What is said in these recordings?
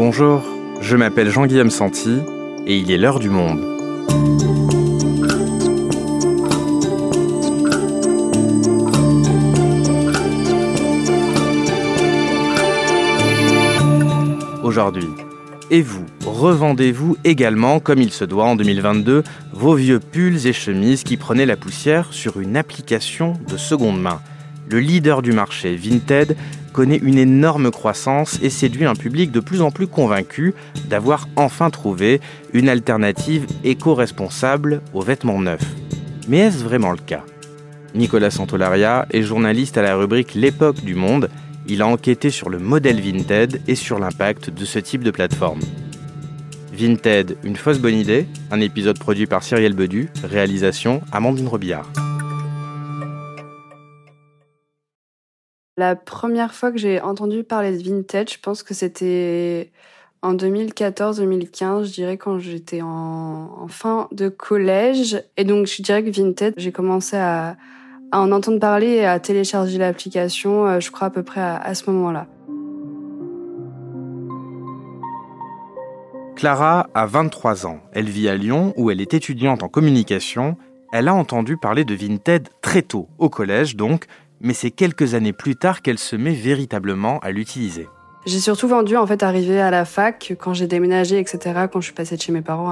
Bonjour, je m'appelle Jean-Guillaume Santi et il est l'heure du monde. Aujourd'hui, et vous, revendez-vous également, comme il se doit en 2022, vos vieux pulls et chemises qui prenaient la poussière sur une application de seconde main. Le leader du marché, Vinted, connaît une énorme croissance et séduit un public de plus en plus convaincu d'avoir enfin trouvé une alternative éco-responsable aux vêtements neufs. Mais est-ce vraiment le cas? Nicolas Santolaria est journaliste à la rubrique L'époque du monde. Il a enquêté sur le modèle Vinted et sur l'impact de ce type de plateforme. Vinted, une fausse bonne idée, un épisode produit par Cyrielle Bedu, réalisation Amandine Robillard. La première fois que j'ai entendu parler de vintage, je pense que c'était en 2014-2015, je dirais quand j'étais en, fin de collège. Et donc je dirais que vintage, j'ai commencé à, en entendre parler et à télécharger l'application, euh, je crois à peu près à ce moment-là. Clara a 23 ans. Elle vit à Lyon où elle est étudiante en communication. Elle a entendu parler de Vinted très tôt, au collège donc, mais c'est quelques années plus tard qu'elle se met véritablement à l'utiliser. J'ai surtout vendu en fait arrivé à la fac quand j'ai déménagé etc quand je suis passée de chez mes parents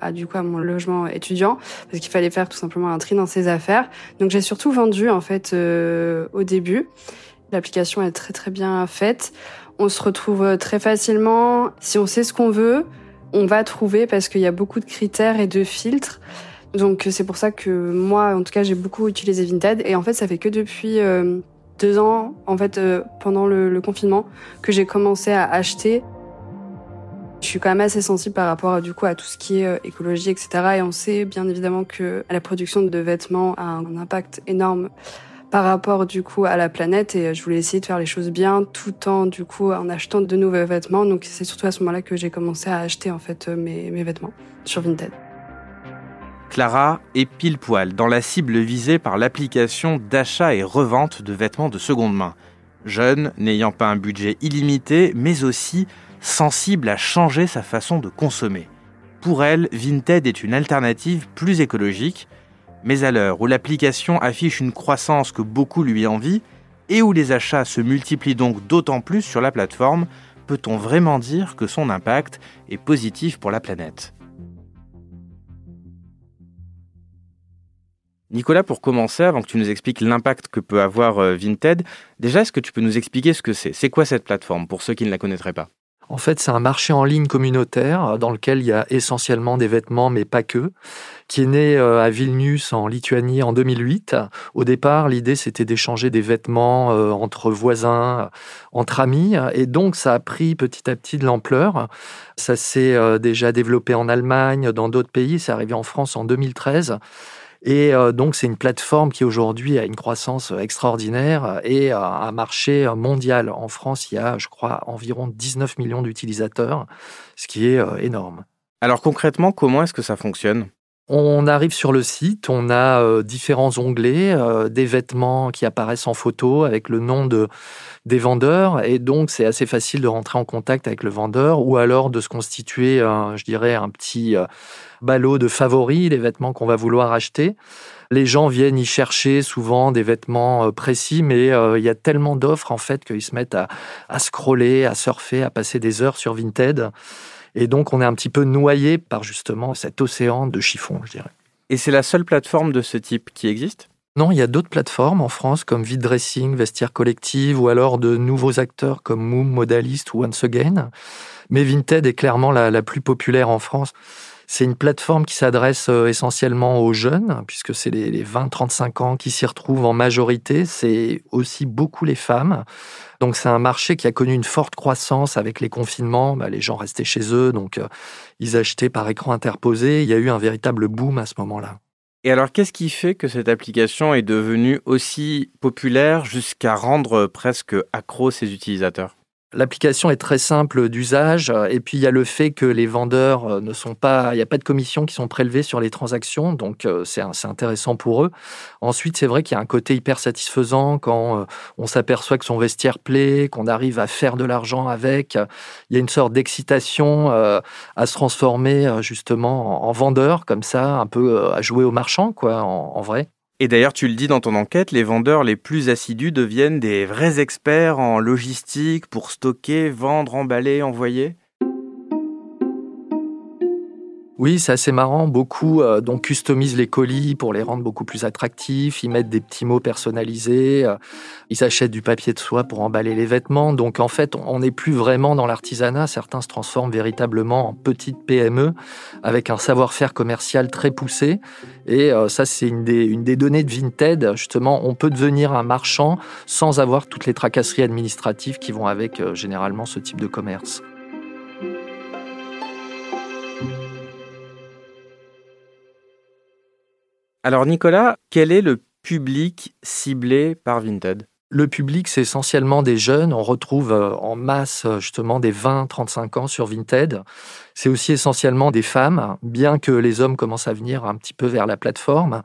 à, du coup à mon logement étudiant parce qu'il fallait faire tout simplement un tri dans ses affaires. Donc j'ai surtout vendu en fait euh, au début. L'application est très très bien faite. On se retrouve très facilement. Si on sait ce qu'on veut on va trouver parce qu'il y a beaucoup de critères et de filtres donc c'est pour ça que moi, en tout cas, j'ai beaucoup utilisé Vinted. Et en fait, ça fait que depuis euh, deux ans, en fait, euh, pendant le, confinement, que j'ai commencé à acheter. Je suis quand même assez sensible par rapport du coup à tout ce qui est euh, écologie, etc. Et on sait bien évidemment que la production de vêtements a un impact énorme par rapport du coup à la planète et je voulais essayer de faire les choses bien tout en du coup en achetant de nouveaux vêtements donc c'est surtout à ce moment-là que j'ai commencé à acheter en fait mes, mes vêtements sur Vinted. Clara est pile poil dans la cible visée par l'application d'achat et revente de vêtements de seconde main. Jeune, n'ayant pas un budget illimité, mais aussi sensible à changer sa façon de consommer. Pour elle, Vinted est une alternative plus écologique, mais à l'heure où l'application affiche une croissance que beaucoup lui envient, et où les achats se multiplient donc d'autant plus sur la plateforme, peut-on vraiment dire que son impact est positif pour la planète? Nicolas, pour commencer, avant que tu nous expliques l'impact que peut avoir euh, Vinted, déjà, est-ce que tu peux nous expliquer ce que c'est? C'est quoi cette plateforme pour ceux qui ne la connaîtraient pas? En fait, c'est un marché en ligne communautaire euh, dans lequel il y a essentiellement des vêtements, mais pas que, qui est né euh, à Vilnius en Lituanie en 2008. Au départ, l'idée c'était d'échanger des vêtements entre voisins, entre amis, et donc ça a pris petit à petit de l'ampleur. Ça s'est déjà développé en Allemagne, dans d'autres pays, c'est arrivé en France en 2013. Et euh, donc, c'est une plateforme qui aujourd'hui a une croissance extraordinaire et un marché mondial. En France, il y a, je crois, environ 19 millions d'utilisateurs, ce qui est euh, énorme. Alors concrètement, comment est-ce que ça fonctionne? On arrive sur le site, on a euh, différents onglets, des vêtements qui apparaissent en photo avec le nom de, des vendeurs, et donc c'est assez facile de rentrer en contact avec le vendeur ou alors de se constituer, je dirais, un petit ballot de favoris, les vêtements qu'on va vouloir acheter. Les gens viennent y chercher souvent des vêtements euh, précis, mais euh, il y a tellement d'offres en fait qu'ils se mettent à scroller, à surfer, à passer des heures sur Vinted. Et donc on est un petit peu noyé par justement cet océan de chiffons, je dirais. Et c'est la seule plateforme de ce type qui existe? Il y a d'autres plateformes en France comme Vide Dressing, Vestiaire Collective ou alors de nouveaux acteurs comme Moom, Modalist ou Once Again. Mais Vinted est clairement la, la plus populaire en France. C'est une plateforme qui s'adresse euh, essentiellement aux jeunes, puisque c'est les 20-35 ans qui s'y retrouvent en majorité. C'est aussi beaucoup les femmes. Donc c'est un marché qui a connu une forte croissance avec les confinements. Bah, les gens restaient chez eux, donc euh, ils achetaient par écran interposé. Il y a eu un véritable boom à ce moment-là. Et alors, qu'est-ce qui fait que cette application est devenue aussi populaire jusqu'à rendre presque accro ses utilisateurs? L'application est très simple d'usage et puis il y a le fait que les vendeurs euh, ne sont pas, il n'y a pas de commissions qui sont prélevées sur les transactions, donc euh, c'est intéressant pour eux. Ensuite, c'est vrai qu'il y a un côté hyper satisfaisant quand euh, on s'aperçoit que son vestiaire plaît, qu'on arrive à faire de l'argent avec. Il y a une sorte d'excitation à se transformer justement en vendeur comme ça, un peu à jouer au marchand quoi, en vrai. Et d'ailleurs, tu le dis dans ton enquête, les vendeurs les plus assidus deviennent des vrais experts en logistique pour stocker, vendre, emballer, envoyer Oui, c'est assez marrant. Beaucoup euh, donc customisent les colis pour les rendre beaucoup plus attractifs. Ils mettent des petits mots personnalisés. Euh, ils achètent du papier de soie pour emballer les vêtements. Donc en fait, on n'est plus vraiment dans l'artisanat. Certains se transforment véritablement en petites PME avec un savoir-faire commercial très poussé. Et euh, ça, c'est une des, une des données de Vinted. Justement, on peut devenir un marchand sans avoir toutes les tracasseries administratives qui vont avec généralement ce type de commerce. Alors Nicolas, quel est le public ciblé par Vinted? Le public, c'est essentiellement des jeunes. On retrouve euh, en masse justement des 20-35 ans sur Vinted. C'est aussi essentiellement des femmes, bien que les hommes commencent à venir un petit peu vers la plateforme.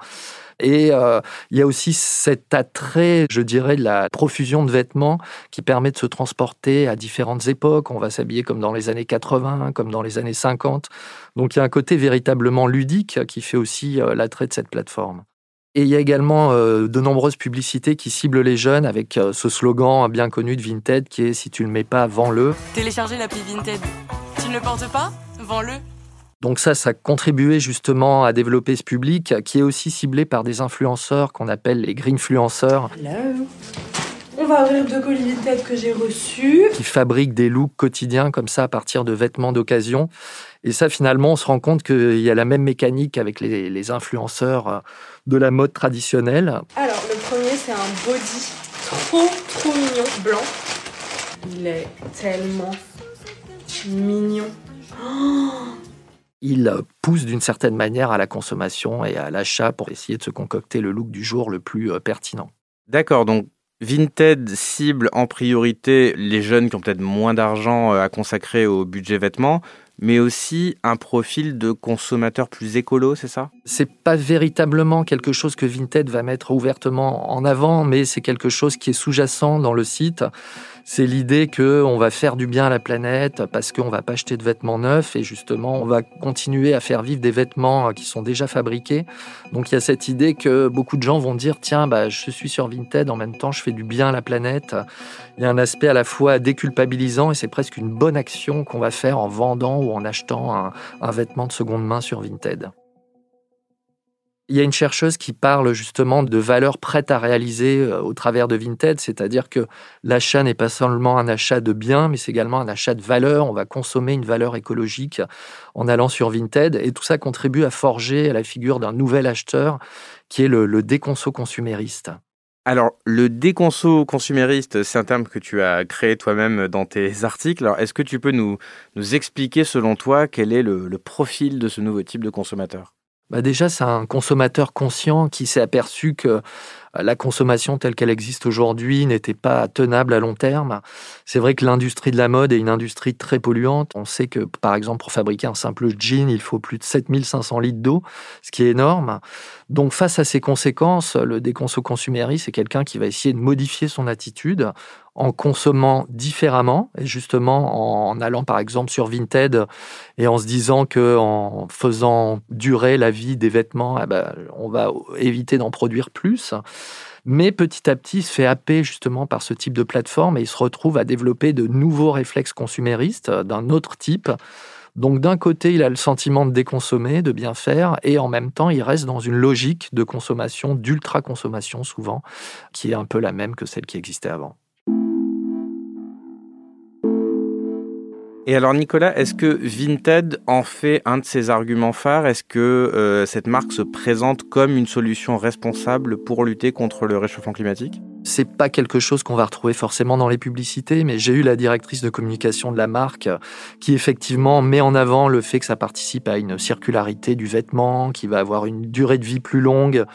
Et euh, il y a aussi cet attrait, je dirais, de la profusion de vêtements qui permet de se transporter à différentes époques. On va s'habiller comme dans les années 80, comme dans les années 50. Donc il y a un côté véritablement ludique qui fait aussi euh, l'attrait de cette plateforme. Et il y a également euh, de nombreuses publicités qui ciblent les jeunes avec ce slogan bien connu de Vinted qui est Si tu ne le mets pas, vends-le. Téléchargez l'appli Vinted. Tu ne le portes pas? Vends-le. Donc ça, ça a contribué justement à développer ce public qui est aussi ciblé par des influenceurs qu'on appelle les greenfluenceurs. Hello. On va ouvrir deux colis de tête que j'ai reçus. Qui fabriquent des looks quotidiens comme ça à partir de vêtements d'occasion. Et ça, finalement, on se rend compte qu'il y a la même mécanique avec les, les influenceurs euh, de la mode traditionnelle. Alors, le premier, c'est un body trop, trop mignon, blanc. Il est tellement mignon. Oh il pousse d'une certaine manière à la consommation et à l'achat pour essayer de se concocter le look du jour le plus euh, pertinent. D'accord, donc Vinted cible en priorité les jeunes qui ont peut-être moins d'argent euh, à consacrer au budget vêtements, mais aussi un profil de consommateur plus écolo, c'est ça? C'est pas véritablement quelque chose que Vinted va mettre ouvertement en avant, mais c'est quelque chose qui est sous-jacent dans le site c'est l'idée que on va faire du bien à la planète parce qu'on va pas acheter de vêtements neufs et justement on va continuer à faire vivre des vêtements qui sont déjà fabriqués. Donc il y a cette idée que beaucoup de gens vont dire tiens bah je suis sur Vinted en même temps je fais du bien à la planète. Il y a un aspect à la fois déculpabilisant et c'est presque une bonne action qu'on va faire en vendant ou en achetant un, un vêtement de seconde main sur Vinted. Il y a une chercheuse qui parle justement de valeurs prêtes à réaliser euh, au travers de Vinted, c'est-à-dire que l'achat n'est pas seulement un achat de biens, mais c'est également un achat de valeur. On va consommer une valeur écologique en allant sur Vinted, et tout ça contribue à forger la figure d'un nouvel acheteur qui est le, déconso consumériste. Alors, le déconso consumériste, c'est un terme que tu as créé toi-même dans tes articles. Alors, est-ce que tu peux nous expliquer, selon toi, quel est le profil de ce nouveau type de consommateur? Bah déjà, c'est un consommateur conscient qui s'est aperçu que la consommation telle qu'elle existe aujourd'hui n'était pas tenable à long terme. C'est vrai que l'industrie de la mode est une industrie très polluante. On sait que, par exemple, pour fabriquer un simple jean, il faut plus de 7500 litres d'eau, ce qui est énorme. Donc, face à ces conséquences, le déconso consumériste, c'est quelqu'un qui va essayer de modifier son attitude en consommant différemment et justement en allant par exemple sur Vinted et en se disant que en faisant durer la vie des vêtements, eh ben, on va éviter d'en produire plus mais petit à petit il se fait happer justement par ce type de plateforme et il se retrouve à développer de nouveaux réflexes consuméristes d'un autre type. Donc d'un côté, il a le sentiment de déconsommer, de bien faire, et en même temps, il reste dans une logique de consommation, d'ultra-consommation souvent, qui est un peu la même que celle qui existait avant. Et alors Nicolas, est-ce que Vinted en fait un de ses arguments phares? Est-ce que euh, cette marque se présente comme une solution responsable pour lutter contre le réchauffement climatique? C'est pas quelque chose qu'on va retrouver forcément dans les publicités, mais j'ai eu la directrice de communication de la marque qui effectivement met en avant le fait que ça participe à une circularité du vêtement, qui va avoir une durée de vie plus longue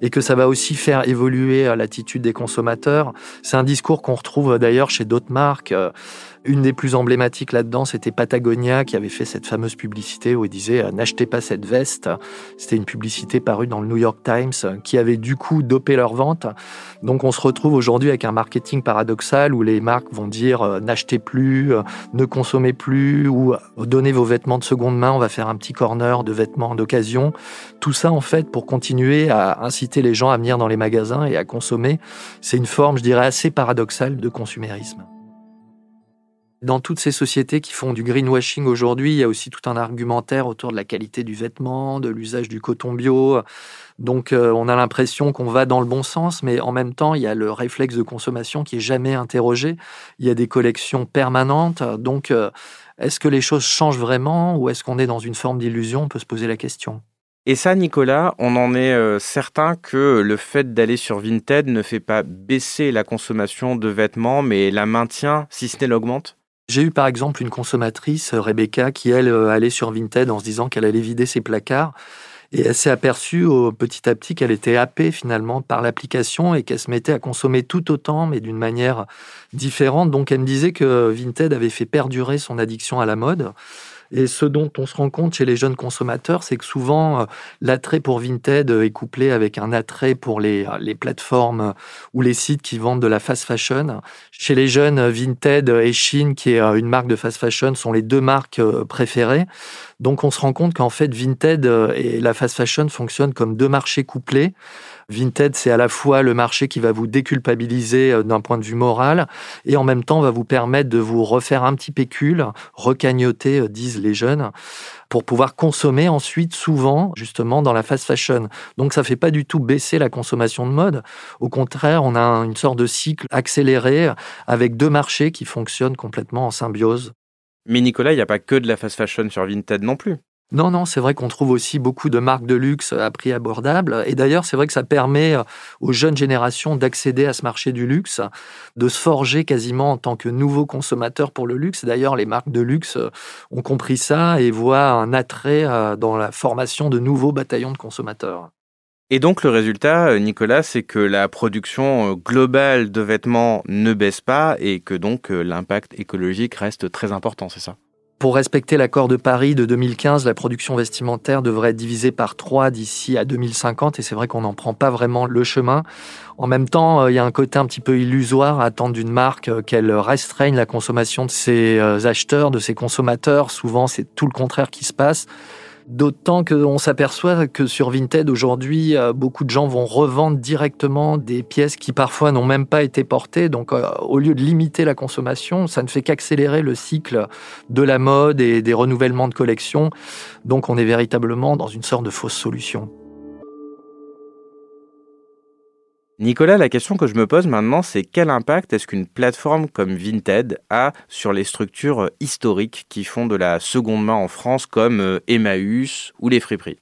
et que ça va aussi faire évoluer l'attitude des consommateurs. C'est un discours qu'on retrouve d'ailleurs chez d'autres marques. Une des plus emblématiques là-dedans, c'était Patagonia qui avait fait cette fameuse publicité où il disait euh, N'achetez pas cette veste. C'était une publicité parue dans le New York Times qui avait du coup dopé leur vente. Donc on se retrouve aujourd'hui avec un marketing paradoxal où les marques vont dire euh, N'achetez plus, euh, ne consommez plus ou donnez vos vêtements de seconde main, on va faire un petit corner de vêtements d'occasion. Tout ça en fait pour continuer à inciter les gens à venir dans les magasins et à consommer. C'est une forme, je dirais, assez paradoxale de consumérisme. Dans toutes ces sociétés qui font du greenwashing aujourd'hui, il y a aussi tout un argumentaire autour de la qualité du vêtement, de l'usage du coton bio. Donc euh, on a l'impression qu'on va dans le bon sens, mais en même temps, il y a le réflexe de consommation qui est jamais interrogé. Il y a des collections permanentes. Donc euh, est-ce que les choses changent vraiment ou est-ce qu'on est dans une forme d'illusion? On peut se poser la question. Et ça, Nicolas, on en est euh, certain que le fait d'aller sur Vinted ne fait pas baisser la consommation de vêtements, mais la maintient, si ce n'est l'augmente? J'ai eu par exemple une consommatrice, Rebecca, qui elle euh, allait sur Vinted en se disant qu'elle allait vider ses placards. Et elle s'est aperçue petit à petit qu'elle était happée finalement par l'application et qu'elle se mettait à consommer tout autant, mais d'une manière différente. Donc elle me disait que Vinted avait fait perdurer son addiction à la mode. Et ce dont on se rend compte chez les jeunes consommateurs, c'est que souvent, euh, l'attrait pour Vinted est couplé avec un attrait pour les, euh, les plateformes ou les sites qui vendent de la fast fashion. Chez les jeunes, Vinted et Shein, qui est euh, une marque de fast fashion, sont les deux marques préférées. Donc on se rend compte qu'en fait, Vinted et la fast fashion fonctionnent comme deux marchés couplés. Vinted, c'est à la fois le marché qui va vous déculpabiliser euh, d'un point de vue moral et en même temps va vous permettre de vous refaire un petit pécule, recagnoter, euh, disent les jeunes, pour pouvoir consommer ensuite souvent justement dans la fast fashion. Donc ça fait pas du tout baisser la consommation de mode. Au contraire, on a une sorte de cycle accéléré avec deux marchés qui fonctionnent complètement en symbiose. Mais Nicolas, il n'y a pas que de la fast fashion sur Vinted non plus. Non, non, c'est vrai qu'on trouve aussi beaucoup de marques de luxe à prix abordable. Et d'ailleurs, c'est vrai que ça permet euh, aux jeunes générations d'accéder à ce marché du luxe, de se forger quasiment en tant que nouveaux consommateurs pour le luxe. D'ailleurs, les marques de luxe euh, ont compris ça et voient un attrait euh, dans la formation de nouveaux bataillons de consommateurs. Et donc le résultat, Nicolas, c'est que la production globale de vêtements ne baisse pas et que donc l'impact écologique reste très important, c'est ça? Pour respecter l'accord de Paris de 2015, la production vestimentaire devrait être divisée par trois d'ici à 2050 et c'est vrai qu'on n'en prend pas vraiment le chemin. En même temps, euh, il y a un côté un petit peu illusoire à attendre d'une marque euh, qu'elle restreigne la consommation de ses euh, acheteurs, de ses consommateurs. Souvent, c'est tout le contraire qui se passe. D'autant qu'on s'aperçoit que sur Vinted aujourd'hui, euh, beaucoup de gens vont revendre directement des pièces qui parfois n'ont même pas été portées. Donc euh, au lieu de limiter la consommation, ça ne fait qu'accélérer le cycle de la mode et des renouvellements de collections. Donc on est véritablement dans une sorte de fausse solution. Nicolas, la question que je me pose maintenant, c'est quel impact est-ce qu'une plateforme comme Vinted a sur les structures historiques qui font de la seconde main en France comme euh, Emmaüs ou les friperies?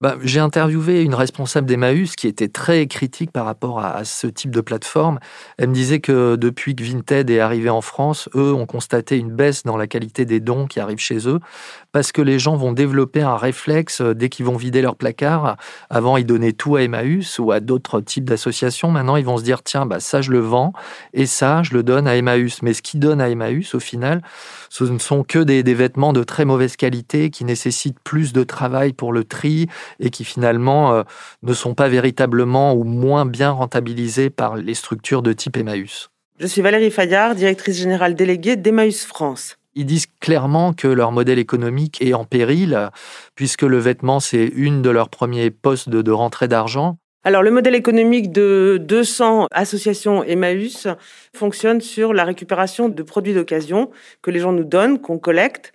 Bah, j'ai interviewé une responsable d'Emmaüs qui était très critique par rapport à, ce type de plateforme. Elle me disait que depuis que Vinted est arrivé en France, eux ont constaté une baisse dans la qualité des dons qui arrivent chez eux parce que les gens vont développer un réflexe euh, dès qu'ils vont vider leur placard. Avant, ils donnaient tout à Emmaüs ou à d'autres types d'associations. Maintenant, ils vont se dire tiens, bah, ça je le vends et ça je le donne à Emmaüs. Mais ce qu'ils donnent à Emmaüs, au final, ce ne sont que des, des vêtements de très mauvaise qualité qui nécessitent plus de travail pour le tri et qui finalement euh, ne sont pas véritablement ou moins bien rentabilisés par les structures de type Emmaüs. Je suis Valérie Fayard, directrice générale déléguée d'Emmaüs France. Ils disent clairement que leur modèle économique est en péril, puisque le vêtement, c'est une de leurs premiers postes de, de rentrée d'argent. Alors, le modèle économique de 200 associations Emmaüs fonctionne sur la récupération de produits d'occasion que les gens nous donnent, qu'on collecte,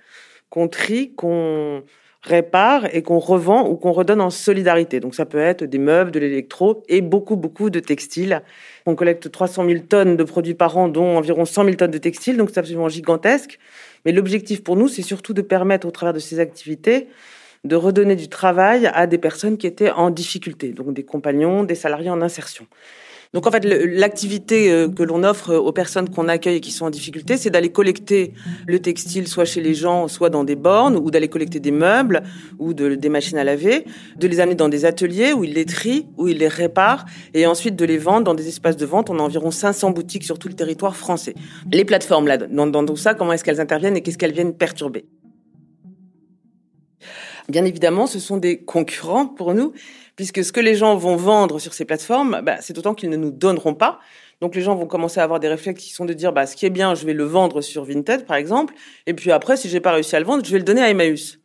qu'on trie, qu'on répare et qu'on revend ou qu'on redonne en solidarité. Donc ça peut être des meubles, de l'électro et beaucoup, beaucoup de textiles. On collecte 300 000 tonnes de produits par an, dont environ 100 000 tonnes de textiles, donc c'est absolument gigantesque. Mais l'objectif pour nous, c'est surtout de permettre au travers de ces activités de redonner du travail à des personnes qui étaient en difficulté, donc des compagnons, des salariés en insertion. Donc en fait, l'activité euh, que l'on offre aux personnes qu'on accueille et qui sont en difficulté, c'est d'aller collecter le textile soit chez les gens, soit dans des bornes, ou d'aller collecter des meubles ou de, des machines à laver, de les amener dans des ateliers où ils les trient, où ils les réparent, et ensuite de les vendre dans des espaces de vente. On a environ 500 boutiques sur tout le territoire français. Les plateformes, là, dans, dans tout ça, comment est-ce qu'elles interviennent et qu'est-ce qu'elles viennent perturber? Bien évidemment, ce sont des concurrents pour nous, puisque ce que les gens vont vendre sur ces plateformes, bah, c'est autant qu'ils ne nous donneront pas. Donc les gens vont commencer à avoir des réflexes qui sont de dire, bah, ce qui est bien, je vais le vendre sur Vinted, par exemple, et puis après, si j'ai pas réussi à le vendre, je vais le donner à Emmaüs.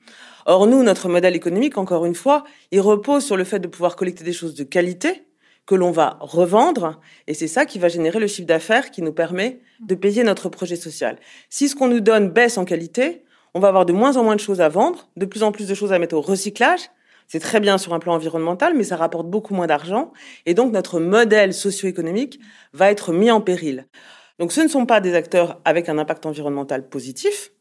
Or, nous, notre modèle économique, encore une fois, il repose sur le fait de pouvoir collecter des choses de qualité que l'on va revendre, et c'est ça qui va générer le chiffre d'affaires qui nous permet de payer notre projet social. Si ce qu'on nous donne baisse en qualité, on va avoir de moins en moins de choses à vendre, de plus en plus de choses à mettre au recyclage, c'est très bien sur un plan environnemental, mais ça rapporte beaucoup moins d'argent. Et donc, notre modèle socio-économique va être mis en péril. Donc, ce ne sont pas des acteurs avec un impact environnemental positif,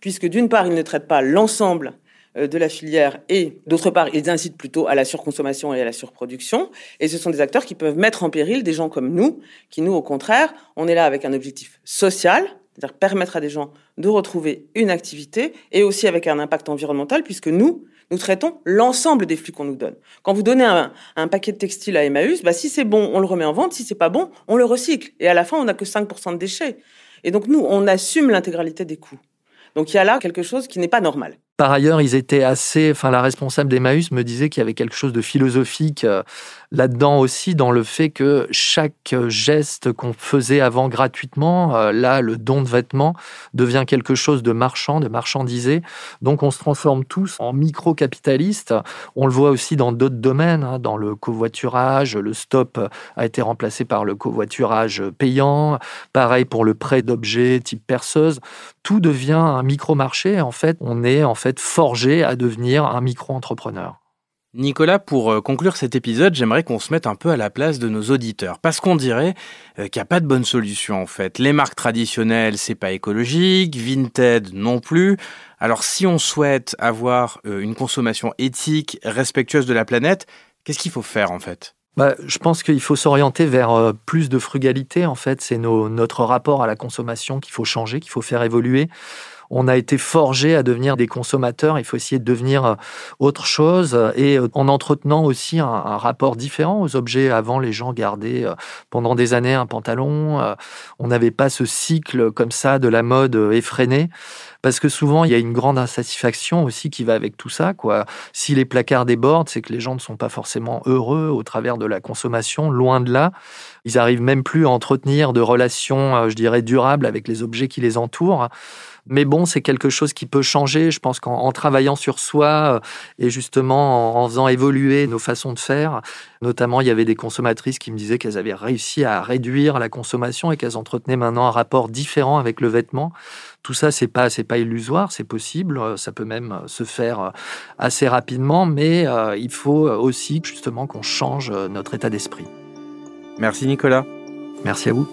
puisque d'une part, ils ne traitent pas l'ensemble euh, de la filière et d'autre part, ils incitent plutôt à la surconsommation et à la surproduction. Et ce sont des acteurs qui peuvent mettre en péril des gens comme nous, qui nous, au contraire, on est là avec un objectif social, c'est-à-dire permettre à des gens de retrouver une activité et aussi avec un impact environnemental, puisque nous, nous traitons l'ensemble des flux qu'on nous donne. Quand vous donnez un, paquet de textile à Emmaüs, bah, si c'est bon, on le remet en vente. Si c'est pas bon, on le recycle. Et à la fin, on n'a que 5% de déchets. Et donc, nous, on assume l'intégralité des coûts. Donc, il y a là quelque chose qui n'est pas normal. Par ailleurs, ils étaient assez. Enfin, la responsable d'Emmaüs me disait qu'il y avait quelque chose de philosophique euh, là-dedans aussi, dans le fait que chaque geste qu'on faisait avant gratuitement, euh, là, le don de vêtements devient quelque chose de marchand, de marchandisé. Donc, on se transforme tous en micro-capitalistes. On le voit aussi dans d'autres domaines, hein, dans le covoiturage. Le stop a été remplacé par le covoiturage payant. Pareil pour le prêt d'objets type perceuse. Tout devient un micro-marché. En fait, on est en fait forgé à devenir un micro-entrepreneur. Nicolas, pour euh, conclure cet épisode, j'aimerais qu'on se mette un peu à la place de nos auditeurs, parce qu'on dirait euh, qu'il n'y a pas de bonne solution en fait. Les marques traditionnelles, c'est pas écologique, Vinted non plus. Alors si on souhaite avoir euh, une consommation éthique, respectueuse de la planète, qu'est-ce qu'il faut faire en fait? Bah, je pense qu'il faut s'orienter vers plus de frugalité. En fait, c'est notre rapport à la consommation qu'il faut changer, qu'il faut faire évoluer on a été forgé à devenir des consommateurs. Il faut essayer de devenir euh, autre chose et euh, en entretenant aussi un, rapport différent aux objets. Avant, les gens gardaient euh, pendant des années un pantalon. On n'avait pas ce cycle comme ça de la mode effrénée. Parce que souvent, il y a une grande insatisfaction aussi qui va avec tout ça. Si les placards débordent, c'est que les gens ne sont pas forcément heureux au travers de la consommation, loin de là. Ils arrivent même plus à entretenir de relations, je dirais, durables avec les objets qui les entourent. Mais bon, c'est quelque chose qui peut changer. Je pense qu'en travaillant sur soi euh, et justement en, faisant évoluer nos façons de faire, notamment il y avait des consommatrices qui me disaient qu'elles avaient réussi à réduire la consommation et qu'elles entretenaient maintenant un rapport différent avec le vêtement. Tout ça, c'est pas c'est pas illusoire, c'est possible. Ça peut même se faire assez rapidement, mais euh, il faut aussi justement qu'on change notre état d'esprit. Merci Nicolas. Merci à vous.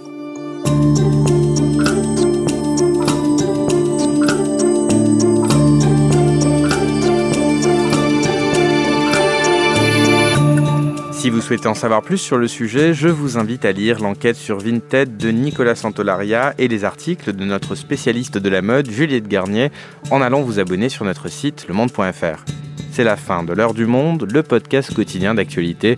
Si vous souhaitez en savoir plus sur le sujet, je vous invite à lire l'enquête sur Vinted de Nicolas Santolaria et les articles de notre spécialiste de la mode, Juliette Garnier, en allant vous abonner sur notre site lemonde.fr. C'est la fin de l'heure du monde, le podcast quotidien d'actualité